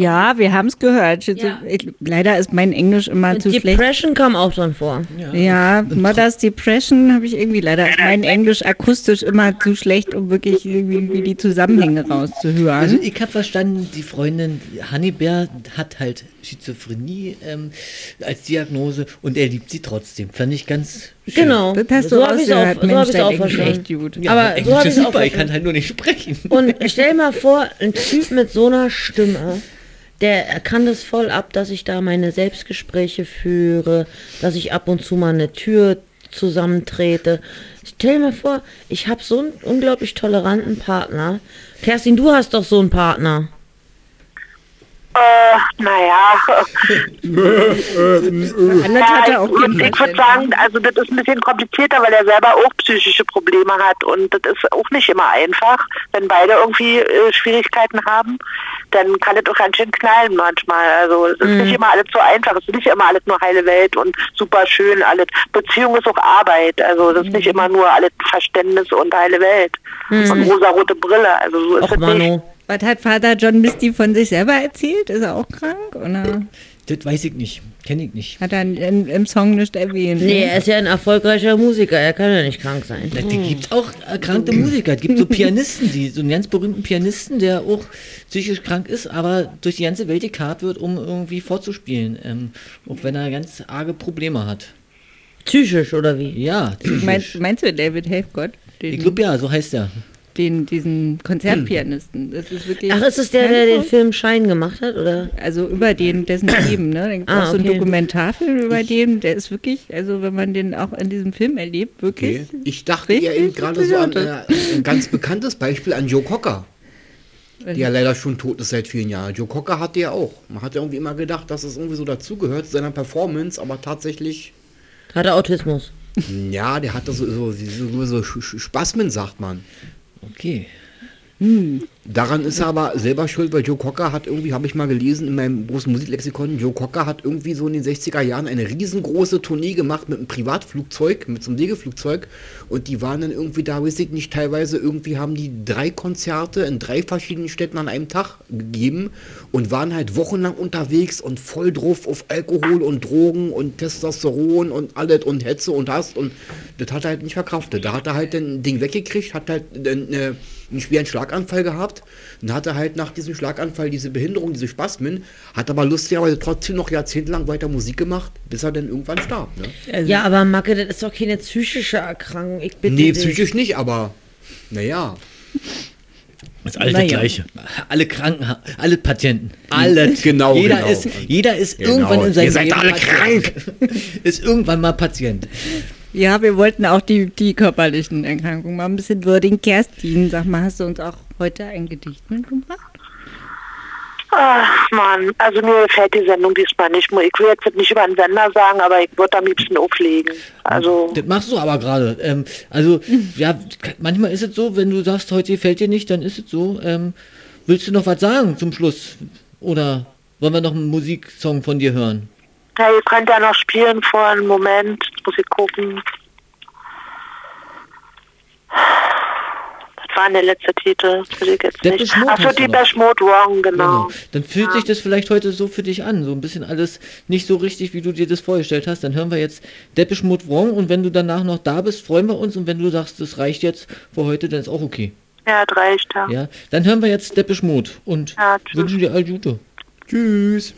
Ja, wir haben es gehört. Ja. Ich, leider ist mein Englisch immer zu schlecht. Depression kam auch dran vor. Ja, Mother's Depression habe ich irgendwie leider ist mein Englisch akustisch immer zu schlecht, um wirklich irgendwie die Zusammenhänge rauszuhören. Also ich habe verstanden, die Freundin Hannibär hat halt Schizophrenie ähm, als Diagnose und er liebt sie trotzdem. Fand ich ganz schön. Genau. Das hast du so habe ich es auch, so hab auch verstanden. echt gut. Ja, Aber so Englisch habe ist ich es auch super, ich kann halt nur nicht sprechen. Und stell mal vor, ein Typ mit so einer Stimme, der kann das voll ab, dass ich da meine Selbstgespräche führe, dass ich ab und zu mal eine Tür zusammentrete. Stell dir mal vor, ich habe so einen unglaublich toleranten Partner. Kerstin, du hast doch so einen Partner. Äh, naja. Anders hat er auch ich würde sagen, also das ist ein bisschen komplizierter, weil er selber auch psychische Probleme hat und das ist auch nicht immer einfach. Wenn beide irgendwie äh, Schwierigkeiten haben, dann kann es auch ganz schön knallen manchmal. Also es ist Mhm. nicht immer alles so einfach, es ist nicht immer alles nur heile Welt und super schön alles. Beziehung ist auch Arbeit, also das ist nicht immer nur alles Verständnis und heile Welt Mhm. und rosarote Brille. Also so ist es nicht. Was hat Vater John Misty von sich selber erzählt? Ist er auch krank? Oder Das weiß ich nicht. Kenne ich nicht. hat er in, im Song nicht erwähnt? Nee, er ist ja ein erfolgreicher Musiker, er kann ja nicht krank sein. Da gibt auch erkrankte Musiker. Es gibt so Pianisten, die, so einen ganz berühmten Pianisten, der auch psychisch krank ist, aber durch die ganze Welt gekarrt wird, um irgendwie vorzuspielen. Ähm, auch wenn er ganz arge Probleme hat. Psychisch oder wie? Ja, psychisch. Meinst, meinst du David Helfgott? Ich glaube ja, so heißt er. Den, diesen Konzertpianisten. Das ist wirklich. Ach, ist es der, der den Film Schein gemacht hat, oder? Also über den, dessen Leben, ne? Da gibt Ah, auch so einen. Dokumentarfilm über den, der ist wirklich, also wenn man den auch in diesem Film erlebt, wirklich. Okay. Ich dachte ja eben gerade so an äh, ein ganz bekanntes Beispiel an Joe Cocker. Die ja leider schon tot ist seit vielen Jahren. Joe Cocker hatte ja auch. Man hat ja irgendwie immer gedacht, dass es irgendwie so dazugehört zu seiner Performance, aber tatsächlich, Hat er Autismus? ja, der hatte so, so, so, so Spasmen, sagt man. Okay. Daran ist er aber selber schuld, weil Joe Cocker hat irgendwie, habe ich mal gelesen in meinem großen Musiklexikon, Joe Cocker hat irgendwie so in den 60er Jahren eine riesengroße Tournee gemacht mit einem Privatflugzeug, mit so einem Segelflugzeug. Und die waren dann irgendwie da, weiß ich nicht, teilweise irgendwie haben die drei Konzerte in drei verschiedenen Städten an einem Tag gegeben und waren halt wochenlang unterwegs und voll drauf auf Alkohol und Drogen und Testosteron und alles und Hetze und Hass und das hat er halt nicht verkraftet. Da hat er halt ein Ding weggekriegt, hat halt einen, äh, einen schweren Schlaganfall gehabt und hatte halt nach diesem Schlaganfall diese Behinderung, diese Spasmen, hat aber lustigerweise trotzdem noch jahrzehntelang weiter Musik gemacht, bis er dann irgendwann starb. Ne? ja, aber Macke, das ist doch keine psychische Erkrankung. Ich bitte nee, dich. psychisch nicht, aber naja. Das ist alles Naja. das Gleiche. Alle Kranken, alle Patienten. Alle. Genau, Jeder genau. ist, jeder ist Genau. irgendwann in seinem Ihr seid Leben alle Patient. ist irgendwann mal Patient. Ja, wir wollten auch die, die körperlichen Erkrankungen mal ein bisschen würdigen. Kerstin, sag mal, hast du uns auch heute ein Gedicht mitgebracht? Ach Mann, also mir gefällt die Sendung diesmal nicht. Ich will jetzt nicht über einen Sender sagen, aber ich würde am liebsten auflegen. Also Das machst du aber gerade. Ähm, also, ja, manchmal ist es so, wenn du sagst, heute gefällt dir nicht, dann ist es so. Ähm, willst du noch was sagen zum Schluss? Oder wollen wir noch einen Musiksong von dir hören? Ja, ihr könnt ja noch spielen vor einem Moment. Ich gucken. Was war der letzte Titel? Das jetzt nicht. Achso, die. Depeche Mode Wrong, genau. Genau. Dann fühlt sich das vielleicht heute so für dich an. So ein bisschen alles nicht so richtig, wie du dir das vorgestellt hast. Dann hören wir jetzt Depeche Mode Wrong und wenn du danach noch da bist, freuen wir uns. Und wenn du sagst, das reicht jetzt für heute, dann ist auch okay. Ja, das reicht, ja. Ja, dann hören wir jetzt Depeche Mode und Ja, wünschen dir all Gute. Tschüss.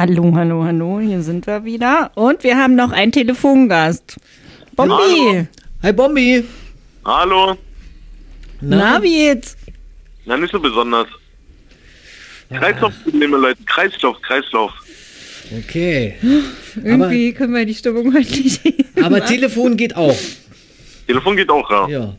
Hallo, hallo, hallo, hier sind wir wieder. Und wir haben noch einen Telefongast. Bombi! Hallo. Hi Bombi! Hallo. Na, wie jetzt? Na, nicht so besonders. Kreislaufprobleme, Leute. Kreislauf, Kreislauf. Okay. Irgendwie können wir die Stimmung heute nicht. Aber Telefon geht auch. Telefon geht auch, ja. Ja.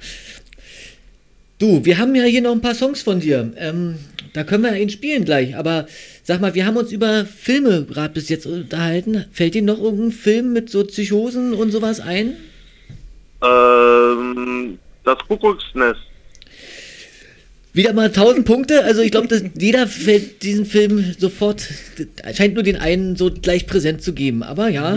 Du, wir haben ja hier noch ein paar Songs von dir. Ähm, da können wir ihn spielen gleich. Aber sag mal, wir haben uns über Filme gerade bis jetzt unterhalten. Fällt dir noch irgendein Film mit so Psychosen und sowas ein? Ähm, das Kuckucksnest. Wieder mal 1000 Punkte. Also ich glaube, dass jeder fällt diesen Film sofort, scheint nur den einen so gleich präsent zu geben. Aber ja,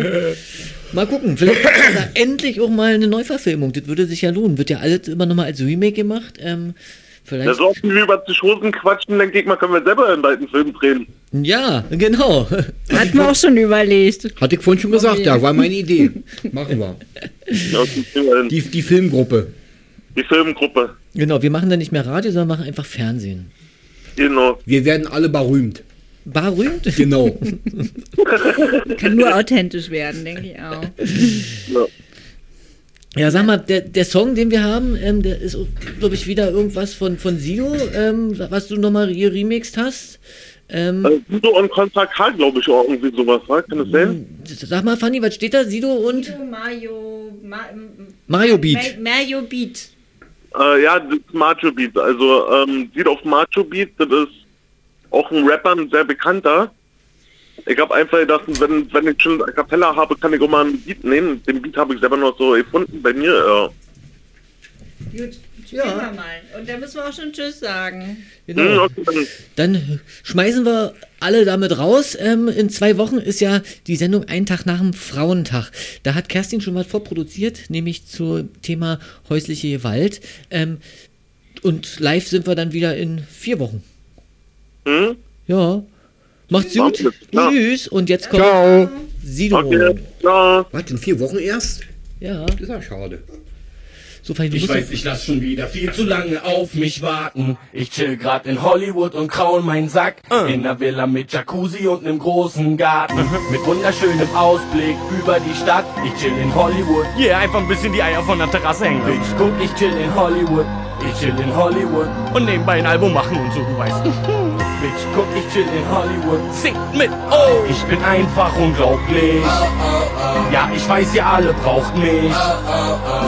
mal gucken. Vielleicht endlich auch mal eine Neuverfilmung. Das würde sich ja lohnen. Wird ja alles immer nochmal als Remake gemacht. Ähm, vielleicht. Ja, so oft wie wir über Psychosen quatschen, denke ich mal, können wir selber einen alten Film drehen. Ja, genau. Hatten wir auch schon überlegt. Hatte ich vorhin schon gesagt, ja, war meine Idee. Machen wir. Okay. Die, die Filmgruppe. Die Genau, wir machen dann nicht mehr Radio, sondern machen einfach Fernsehen. Genau. Wir werden alle berühmt. berühmt. Genau. Kann nur authentisch werden, denke ich auch. Ja, sag mal, der, der Song, den wir haben, ähm, der ist, glaube ich, wieder irgendwas von, von Sido, ähm, was du nochmal remixed hast. Ähm, Äh, Sido und Contra K, glaube ich, auch irgendwie sowas, wa? kann das sein? sag mal, Fanny, was steht da? Sido und Mario, Ma, Mario Beat. Mario Beat. Äh, ja, das ist Macho Beat. Also, ähm, Sido auf Macho Beat, das ist auch ein Rapper, ein sehr bekannter. Ich habe einfach gedacht, wenn, wenn ich schon eine Kapella habe, kann ich auch mal einen Beat nehmen. Den Beat habe ich selber noch so gefunden bei mir. Ja. Gut, wir mal. Und da müssen wir auch schon Tschüss sagen. Genau. Dann schmeißen wir alle damit raus. Ähm, in zwei Wochen ist ja die Sendung Ein Tag nach dem Frauentag. Da hat Kerstin schon was vorproduziert, nämlich zum Thema häusliche Gewalt. Ähm, und live sind wir dann wieder in vier Wochen. Hm? Ja. Macht's gut. Ja. Tschüss. Und jetzt kommt Ciao. Sido. Okay, ciao. Was, in vier Wochen erst? Ja. Das ist ja schade. So, Ich weiß, ich lass schon wieder viel zu lange auf mich warten. Ich chill grad in Hollywood und kraul meinen Sack. In ner Villa mit Jacuzzi und nem großen Garten. Mit wunderschönem Ausblick über die Stadt. Ich chill in Hollywood. Yeah, einfach ein bisschen die Eier von der Terrasse hängen. Bitch, guck, ich chill in Hollywood. Ich chill in Hollywood. Und nebenbei ein Album machen und so, du weißt. Bitch, guck, ich chill in Hollywood. Sing mit, oh! Ich bin einfach unglaublich. Ja, ich weiß, ihr alle braucht mich.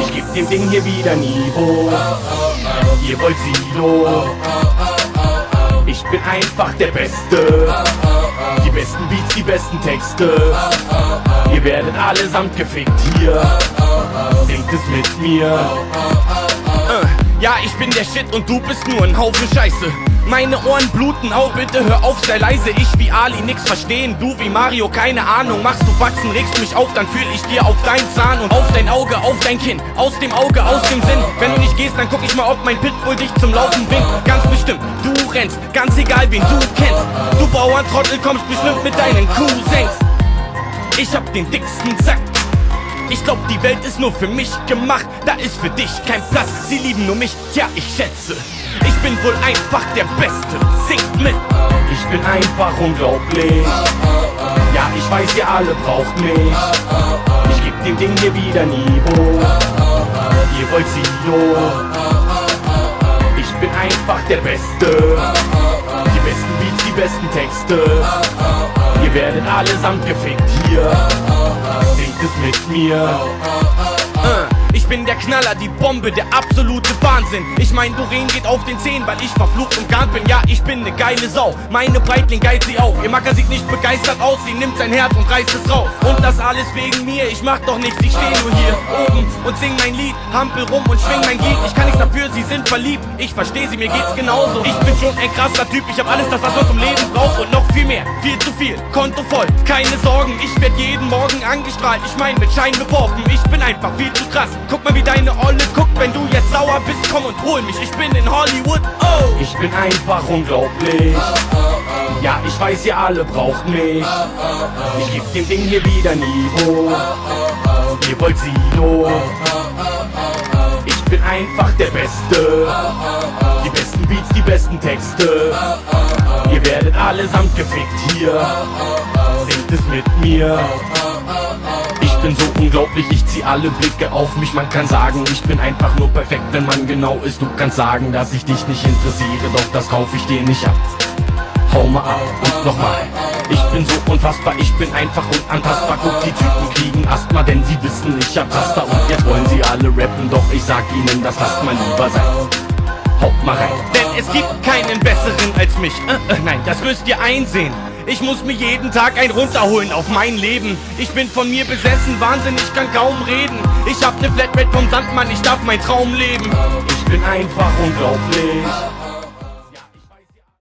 Ich geb dem Ding hier wieder Niveau. Ihr wollt Silo. Ich bin einfach der Beste. Die besten Beats, die besten Texte. Ihr werdet allesamt gefickt hier. Singt es mit mir. Ja, ich bin der Shit und du bist nur ein Haufen Scheiße. Meine Ohren bluten, au bitte hör auf, sei leise. Ich wie Ali nix verstehen, du wie Mario, keine Ahnung. Machst du Faxen, regst mich auf, dann fühl ich dir auf dein Zahn und auf dein Auge, auf dein Kinn. Aus dem Auge, aus dem Sinn. Wenn du nicht gehst, dann guck ich mal, ob mein Pitbull dich zum Laufen bringt. Ganz bestimmt, du rennst, ganz egal wen du kennst. Du Bauerntrottel kommst bestimmt mit deinen Cousins. Ich hab den dicksten Sack. Ich glaub, die Welt ist nur für mich gemacht. Da ist für dich kein Platz. Sie lieben nur mich, tja, ich schätze. Ich bin wohl einfach der Beste. Singt mit. Ich bin einfach unglaublich. Ja, ich weiß, ihr alle braucht mich. Ich geb dem Ding hier wieder Niveau. Ihr wollt Silo. Ich bin einfach der Beste. Die besten Beats, die besten Texte. Ihr werdet allesamt gefickt hier. Singt es mit mir. Äh, Ich bin der Knaller, die Bombe, der absolute Wahnsinn. Ich mein, Doreen geht auf den Zehen, weil ich verflucht und garnt bin. Ja, ich bin ne geile Sau. Meine Breitling geilt sie auf. Ihr Macker sieht nicht begeistert aus, sie nimmt sein Herz und reißt es raus. Und das alles wegen mir, ich mach doch nichts, ich steh nur hier oben und sing mein Lied. Hampel rum und schwing mein Glied. Ich kann nichts dafür, sie sind verliebt. Ich versteh sie, mir geht's genauso. Ich bin schon ein krasser Typ, ich hab alles das, was man zum Leben braucht und noch viel mehr. Viel zu viel, Konto voll, keine Sorgen. Ich werd jeden Morgen angestrahlt. Ich mein, mit Schein beworfen. Ich bin einfach viel zu krass. Guck mal, wie deine Olle guckt, wenn du jetzt sauer bist. Komm und hol mich, ich bin in Hollywood. Oh! Ich bin einfach unglaublich. Ja, ich weiß, ihr alle braucht mich. Ich geb dem Ding hier wieder Niveau. Ihr wollt Silo. Ich bin einfach der Beste. Die besten Beats, die besten Texte. Ihr werdet allesamt gefickt hier. Singt es mit mir. Ich bin so unglaublich, ich zieh alle Blicke auf mich. Man kann sagen, ich bin einfach nur perfekt, wenn man genau ist. Du kannst sagen, dass ich dich nicht interessiere, doch das kauf ich dir nicht ab. Hau mal ab und nochmal. Ich bin so unfassbar, ich bin einfach unantastbar. Guck, die Typen kriegen Asthma, denn sie wissen, ich hab Taster. Und jetzt wollen sie alle rappen, doch ich sag ihnen, das lasst mal lieber sein. Haut mal rein. Denn es gibt keinen besseren als mich. Äh, äh, nein, das müsst ihr einsehen. Ich muss mir jeden Tag ein runterholen auf mein Leben. Ich bin von mir besessen, Wahnsinn, ich kann kaum reden. Ich hab ne Flatrate vom Sandmann, ich darf mein Traum leben. Ich bin einfach unglaublich.